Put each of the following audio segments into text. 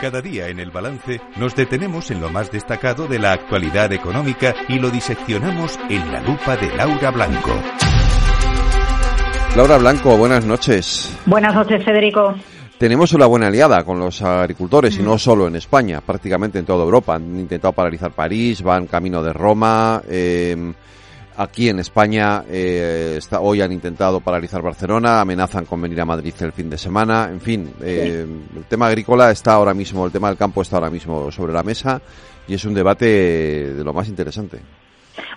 Cada día en el balance nos detenemos en lo más destacado de la actualidad económica y lo diseccionamos en la lupa de Laura Blanco. Laura Blanco, buenas noches. Buenas noches, Federico. Tenemos una buena aliada con los agricultores y no solo en España, prácticamente en toda Europa. Han intentado paralizar París, van camino de Roma. Eh, Aquí en España eh, está, hoy han intentado paralizar Barcelona, amenazan con venir a Madrid el fin de semana. En fin, eh, el tema agrícola está ahora mismo, el tema del campo está ahora mismo sobre la mesa y es un debate de lo más interesante.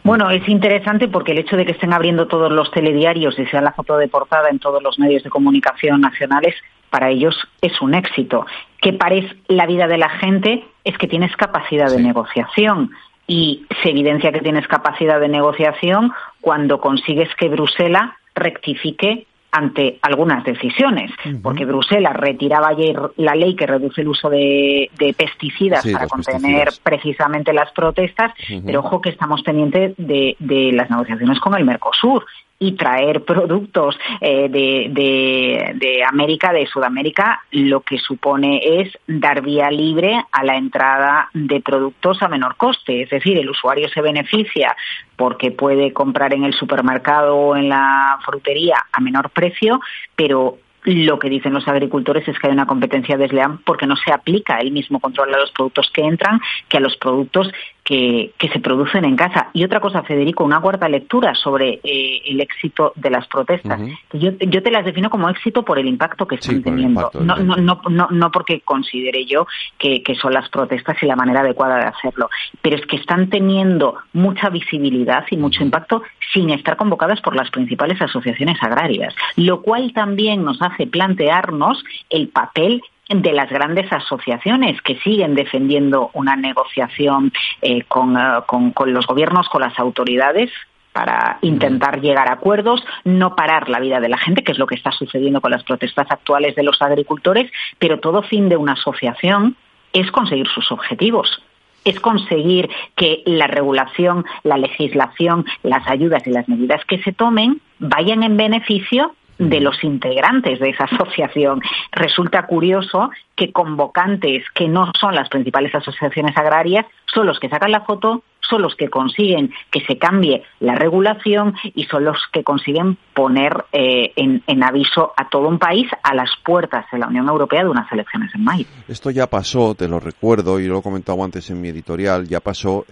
Bueno, es interesante porque el hecho de que estén abriendo todos los telediarios y sea la foto de portada en todos los medios de comunicación nacionales, para ellos es un éxito. Que parece la vida de la gente es que tienes capacidad de negociación y se evidencia que tienes capacidad de negociación cuando consigues que Bruselas rectifique ante algunas decisiones, porque Bruselas retiraba ayer la ley que reduce el uso de, pesticidas para contener precisamente las protestas, pero ojo que estamos pendientes de, de las negociaciones con el Mercosur y traer productos eh, de, de, América, de Sudamérica, lo que supone es dar vía libre a la entrada de productos a menor coste. Es decir, el usuario se beneficia porque puede comprar en el supermercado o en la frutería a menor precio, pero lo que dicen los agricultores es que hay una competencia desleal porque no se aplica el mismo control a los productos que entran que a los productos que, se producen en casa. Y otra cosa, Federico, una cuarta lectura sobre eh, el éxito de las protestas. yo, yo, te las defino como éxito por el impacto que están teniendo, no, no, no, no, porque considere yo que, que son las protestas y la manera adecuada de hacerlo, pero es que están teniendo mucha visibilidad y mucho impacto sin estar convocadas por las principales asociaciones agrarias, lo cual también nos hace plantearnos el papel de las grandes asociaciones que siguen defendiendo una negociación eh, con, eh, con, con los gobiernos, con las autoridades, para intentar llegar a acuerdos, no parar la vida de la gente, que es lo que está sucediendo con las protestas actuales de los agricultores, pero todo fin de una asociación es conseguir sus objetivos es conseguir que la regulación, la legislación, las ayudas y las medidas que se tomen vayan en beneficio de los integrantes de esa asociación. Resulta curioso que convocantes que no son las principales asociaciones agrarias son los que sacan la foto, son los que consiguen que se cambie la regulación y son los que consiguen poner eh, en, aviso a todo un país a las puertas de la Unión Europea de unas elecciones en mayo. Esto ya pasó, te lo recuerdo y lo he comentado antes en mi editorial, ya pasó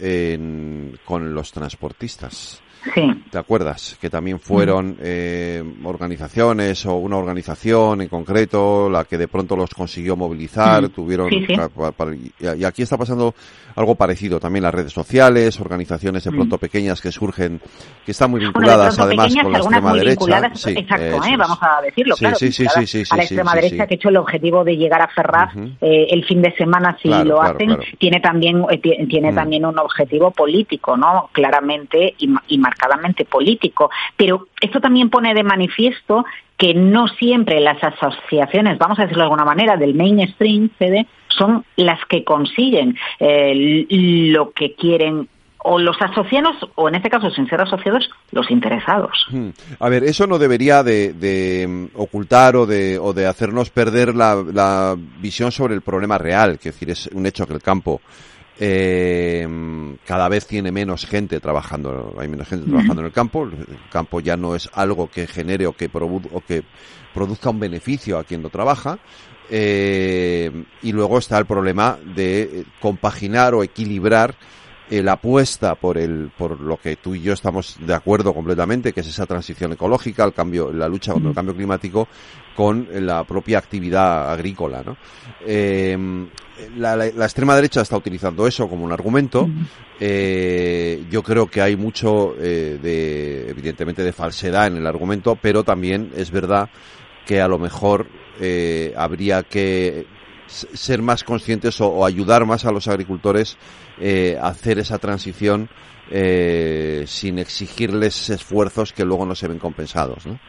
con los transportistas. Sí. ¿Te acuerdas? Que también fueron mm. eh, organizaciones o una organización en concreto la que de pronto los consiguió movilizar, mm. tuvieron... y aquí está pasando algo parecido también las redes sociales, organizaciones de pronto mm. pequeñas que surgen, que están muy vinculadas además con la extrema derecha. exacto, ¿eh? vamos a decirlo, claro, sí, sí, a la extrema derecha que ha hecho el objetivo de llegar a Ferraz eh, el fin de semana si lo hacen, tiene también eh, tiene también un objetivo político, ¿no? Claramente y, y marcadamente político. Pero esto también pone de manifiesto que no siempre las asociaciones, vamos a decirlo de alguna manera, del mainstream, CD, son las que consiguen eh, lo que quieren o los asociados, o en este caso, sin ser asociados, los interesados. Hmm. A ver, eso no debería de, mm, ocultar o de, o de hacernos perder la, la, visión sobre el problema real, que es decir, es un hecho que el campo eh, cada vez tiene menos gente trabajando, hay menos gente trabajando en el campo, el campo ya no es algo que genere o que, o que produzca un beneficio a quien lo trabaja, eh, y luego está el problema de compaginar o equilibrar la apuesta por el por lo que tú y yo estamos de acuerdo completamente que es esa transición ecológica el cambio la lucha contra el cambio climático con la propia actividad agrícola ¿no? eh, la, la, extrema derecha está utilizando eso como un argumento. Eh, yo creo que hay mucho eh, de evidentemente de falsedad en el argumento pero también es verdad que a lo mejor eh, habría que ser más conscientes o, ayudar más a los agricultores eh, a hacer esa transición eh, sin exigirles esfuerzos que luego no se ven compensados, ¿no?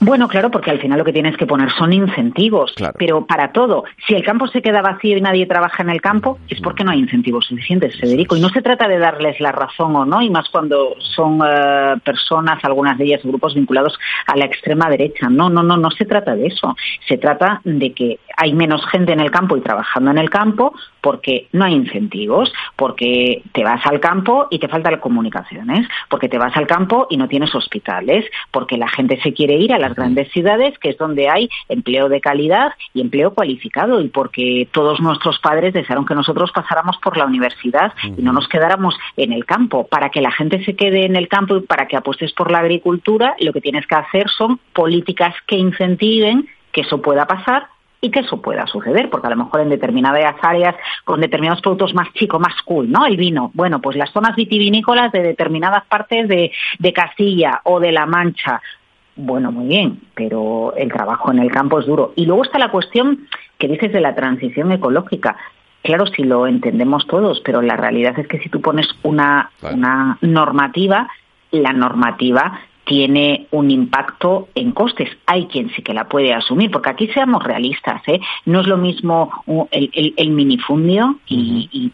Bueno, claro, porque al final lo que tienes que poner son incentivos, pero para todo. Si el campo se queda vacío y nadie trabaja en el campo, es porque no hay incentivos suficientes, Federico. Y no se trata de darles la razón o no, y más cuando son eh, personas, algunas de ellas grupos vinculados a la extrema derecha. No, no, no, no se trata de eso. Se trata de que hay menos gente en el campo y trabajando en el campo porque no hay incentivos, porque te vas al campo y te faltan comunicaciones, porque te vas al campo y no tienes hospitales, porque la gente se quiere ir a las grandes ciudades, que es donde hay empleo de calidad y empleo cualificado, y porque todos nuestros padres desearon que nosotros pasáramos por la universidad y no nos quedáramos en el campo. Para que la gente se quede en el campo y para que apuestes por la agricultura, lo que tienes que hacer son políticas que incentiven que eso pueda pasar y que eso pueda suceder, porque a lo mejor en determinadas áreas, con determinados productos más chicos, más cool, ¿no? El vino. Bueno, pues las zonas vitivinícolas de determinadas partes de, de Castilla o de La Mancha. Bueno, muy bien, pero el trabajo en el campo es duro. Y luego está la cuestión que dices de la transición ecológica. Claro, si lo entendemos todos, pero la realidad es que si tú pones una, una normativa, la normativa tiene un impacto en costes. Hay quien sí que la puede asumir, porque aquí seamos realistas, ¿eh? no es lo mismo el, minifundio y,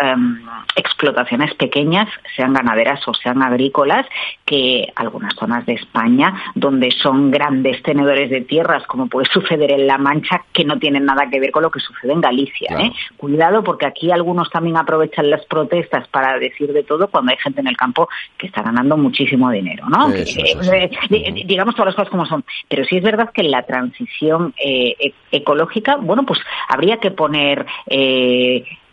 em, explotaciones pequeñas, sean ganaderas o sean agrícolas, que algunas zonas de España donde son grandes tenedores de tierras, como puede suceder en La Mancha, que no tienen nada que ver con lo que sucede en Galicia. ¿eh? Cuidado, porque aquí algunos también aprovechan las protestas para decir de todo cuando hay gente en el campo que está ganando muchísimo dinero, ¿no? Eh, eh, digamos todas las cosas como son. Pero sí es verdad que la transición eh, e-, ecológica, bueno, pues habría que poner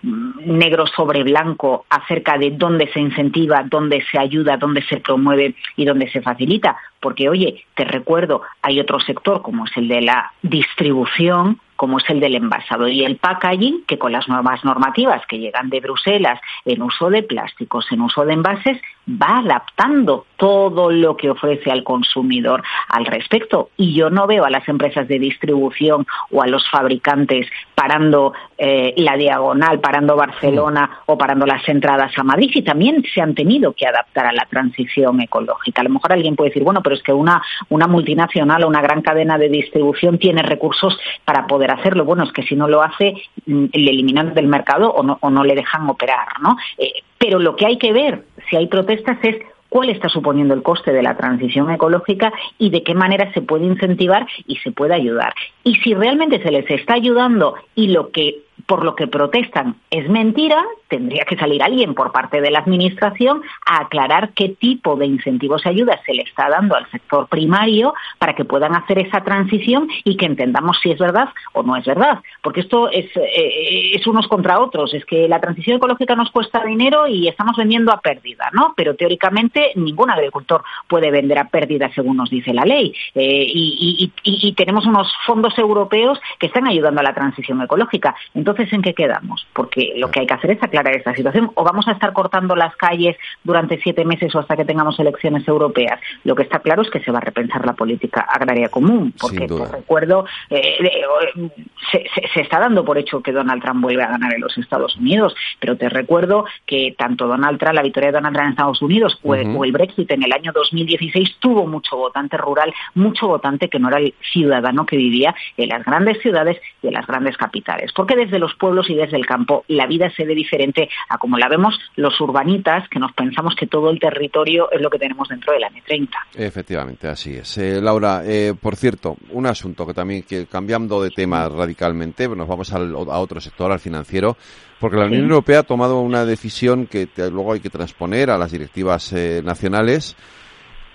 negro sobre blanco acerca de dónde se incentiva, dónde se ayuda, dónde se promueve y dónde se facilita. Porque, oye, te recuerdo, hay otro sector como es el de la distribución, como es el del envasado y el packaging, que con las nuevas normativas que llegan de Bruselas en uso de plásticos, en uso de envases, va adaptando todo lo que ofrece al consumidor al respecto. Y yo no veo a las empresas de distribución o a los fabricantes parando eh, la diagonal, parando Barcelona o parando las entradas a Madrid y también se han tenido que adaptar a la transición ecológica. A lo mejor alguien puede decir, bueno, pero es que una, una multinacional o una gran cadena de distribución tiene recursos para poder hacerlo. Bueno, es que si no lo hace, mm, le eliminan del mercado o no, o no le dejan operar, ¿no? Eh, pero lo que hay que ver, si hay protestas, es cuál está suponiendo el coste de la transición ecológica y de qué manera se puede incentivar y se puede ayudar. Y si realmente se les está ayudando y lo que por lo que protestan es mentira, tendría que salir alguien por parte de la Administración a aclarar qué tipo de incentivos y ayudas se le está dando al sector primario para que puedan hacer esa transición y que entendamos si es verdad o no es verdad. Porque esto es, eh, es unos contra otros. Es que la transición ecológica nos cuesta dinero y estamos vendiendo a pérdida, ¿no? Pero teóricamente ningún agricultor puede vender a pérdida según nos dice la ley. Eh, y, y tenemos unos fondos europeos que están ayudando a la transición ecológica. Entonces, ¿en qué quedamos? Porque lo que hay que hacer es aclarar esta situación. O vamos a estar cortando las calles durante siete meses o hasta que tengamos elecciones europeas. Lo que está claro es que se va a repensar la política agraria común, porque por recuerdo eh, eh, se, está dando por hecho que Donald Trump vuelve a ganar en los Estados Unidos, pero te recuerdo que tanto Donald Trump, la victoria de Donald Trump en Estados Unidos o, el Brexit en el año 2016 tuvo mucho votante rural, mucho votante que no era el ciudadano que vivía en las grandes ciudades y en las grandes capitales. Porque desde los pueblos y desde el campo la vida se ve diferente a como la vemos los urbanitas, que nos pensamos que todo el territorio es lo que tenemos dentro de la M30. Efectivamente, así es. Eh, Laura, eh, por cierto, un asunto que también, que cambiando de tema radicalmente, nos vamos a otro sector, al financiero, porque la Unión Europea ha tomado una decisión que luego hay que transponer a las directivas eh, nacionales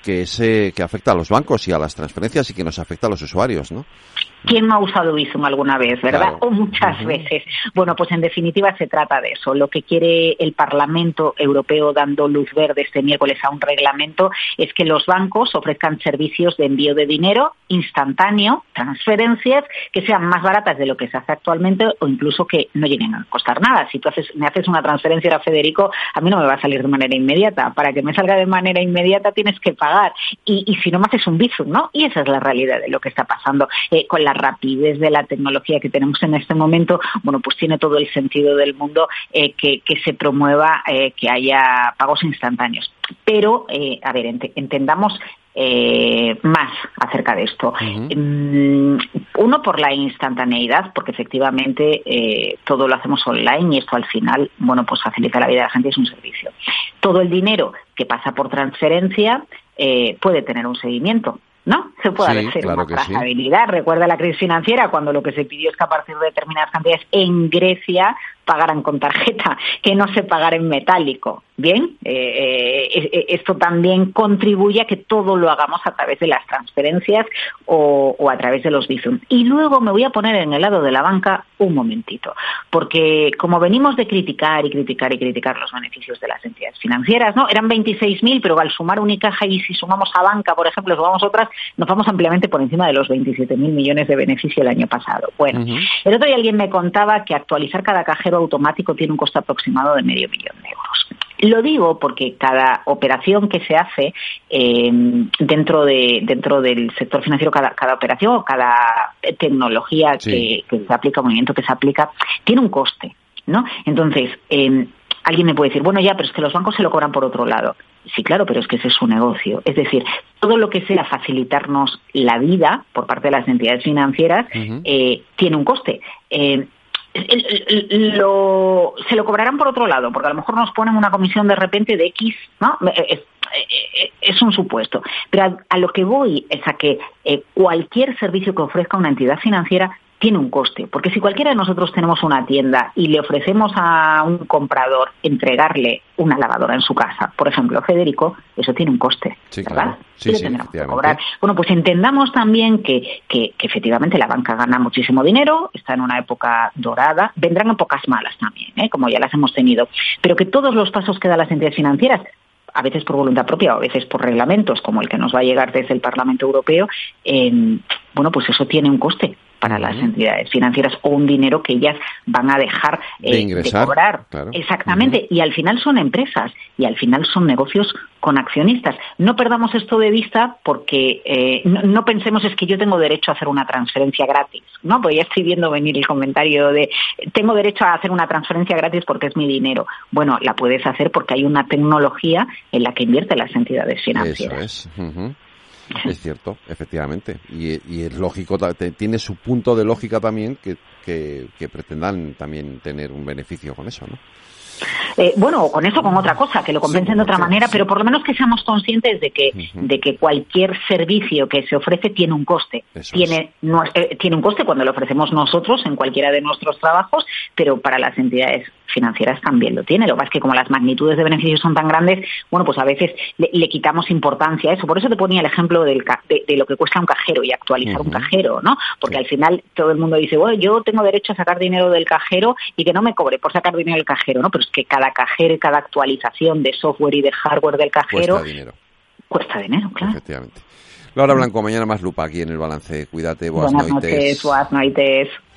que, ese, que afecta a los bancos y a las transferencias y que nos afecta a los usuarios, ¿no? ¿Quién no ha usado Bizum alguna vez, verdad? O muchas veces. Bueno, pues en definitiva se trata de eso. Lo que quiere el Parlamento Europeo dando luz verde este miércoles a un reglamento es que los bancos ofrezcan servicios de envío de dinero instantáneo, transferencias que sean más baratas de lo que se hace actualmente o incluso que no lleguen a costar nada. Si tú haces, me haces una transferencia a Federico, a mí no me va a salir de manera inmediata. Para que me salga de manera inmediata tienes que pagar. Y, si no me haces un Bizum, ¿no? Y esa es la realidad de lo que está pasando eh, con la la rapidez de la tecnología que tenemos en este momento, bueno, pues tiene todo el sentido del mundo eh, que, se promueva eh, que haya pagos instantáneos. Pero, eh, a ver, entendamos más acerca de esto. Mm, uno por la instantaneidad, porque efectivamente todo lo hacemos online y esto al final, bueno, pues facilita la vida de la gente y es un servicio. Todo el dinero que pasa por transferencia puede tener un seguimiento ¿no? Se puede hacer una trazabilidad. Recuerda la crisis financiera cuando lo que se pidió es que a partir de determinadas cantidades en Grecia pagaran con tarjeta, que no se pagara en metálico. Bien, eh, eh, esto también contribuye a que todo lo hagamos a través de las transferencias o, a través de los Bizum. Y luego me voy a poner en el lado de la banca un momentito, porque como venimos de criticar y criticar y criticar los beneficios de las entidades financieras, ¿no? Eran 26.000, pero al sumar Unicaja y si sumamos a banca, por ejemplo, sumamos otras, nos vamos ampliamente por encima de los 27.000 millones de beneficio el año pasado. Bueno, el otro día alguien me contaba que actualizar cada cajero automático tiene un costo aproximado de medio millón de euros. Lo digo porque cada operación que se hace eh, dentro de dentro del sector financiero, cada, cada operación o cada tecnología que, se aplica, movimiento que se aplica, tiene un coste, ¿no? Entonces, eh, alguien me puede decir, bueno, ya, pero es que los bancos se lo cobran por otro lado. Sí, claro, pero es que ese es su negocio. Es decir, todo lo que sea facilitarnos la vida por parte de las entidades financieras eh, tiene un coste. Eh, lo, se lo cobrarán por otro lado, porque a lo mejor nos ponen una comisión de repente de X, ¿no? Es, es un supuesto. Pero a, lo que voy es a que eh, cualquier servicio que ofrezca una entidad financiera tiene un coste, porque si cualquiera de nosotros tenemos una tienda y le ofrecemos a un comprador entregarle una lavadora en su casa, por ejemplo, Federico, eso tiene un coste, sí, ¿verdad? Sí, sí, que cobrar. Bueno, pues entendamos también que, que, que, efectivamente la banca gana muchísimo dinero, está en una época dorada, vendrán épocas malas también, ¿eh? como ya las hemos tenido, pero que todos los pasos que dan las entidades financieras a veces por voluntad propia o a veces por reglamentos, como el que nos va a llegar desde el Parlamento Europeo, eh, bueno, pues eso tiene un coste para las entidades financieras o un dinero que ellas van a dejar de, eh, cobrar. Exactamente. Y al final son empresas y al final son negocios con accionistas. No perdamos esto de vista porque eh, no, pensemos es que yo tengo derecho a hacer una transferencia gratis. No, pues ya estoy viendo venir el comentario de tengo derecho a hacer una transferencia gratis porque es mi dinero. Bueno, la puedes hacer porque hay una tecnología en la que invierten las entidades financieras. Eso es. Es cierto, efectivamente. Y, es lógico, tiene su punto de lógica también que, que, pretendan también tener un beneficio con eso, ¿no? Eh, bueno, o con eso, con otra cosa, que lo compensen de otra manera, pero por lo menos que seamos conscientes de que, de que cualquier servicio que se ofrece tiene un coste. tiene, eh, tiene un coste cuando lo ofrecemos nosotros en cualquiera de nuestros trabajos, pero para las entidades financieras también lo tiene. Lo que pasa es que como las magnitudes de beneficios son tan grandes, bueno, pues a veces le, quitamos importancia a eso. Por eso te ponía el ejemplo del, de, lo que cuesta un cajero y actualizar un cajero, ¿no? Porque al final todo el mundo dice, bueno, yo tengo derecho a sacar dinero del cajero y que no me cobre por sacar dinero del cajero, ¿no? Pero es que cada cajero y cada actualización de software y de hardware del cajero cuesta dinero. Cuesta dinero, claro. Efectivamente. Laura Blanco, mañana más lupa aquí en el balance. Cuídate, buenas, buenas noches. Buenas noches.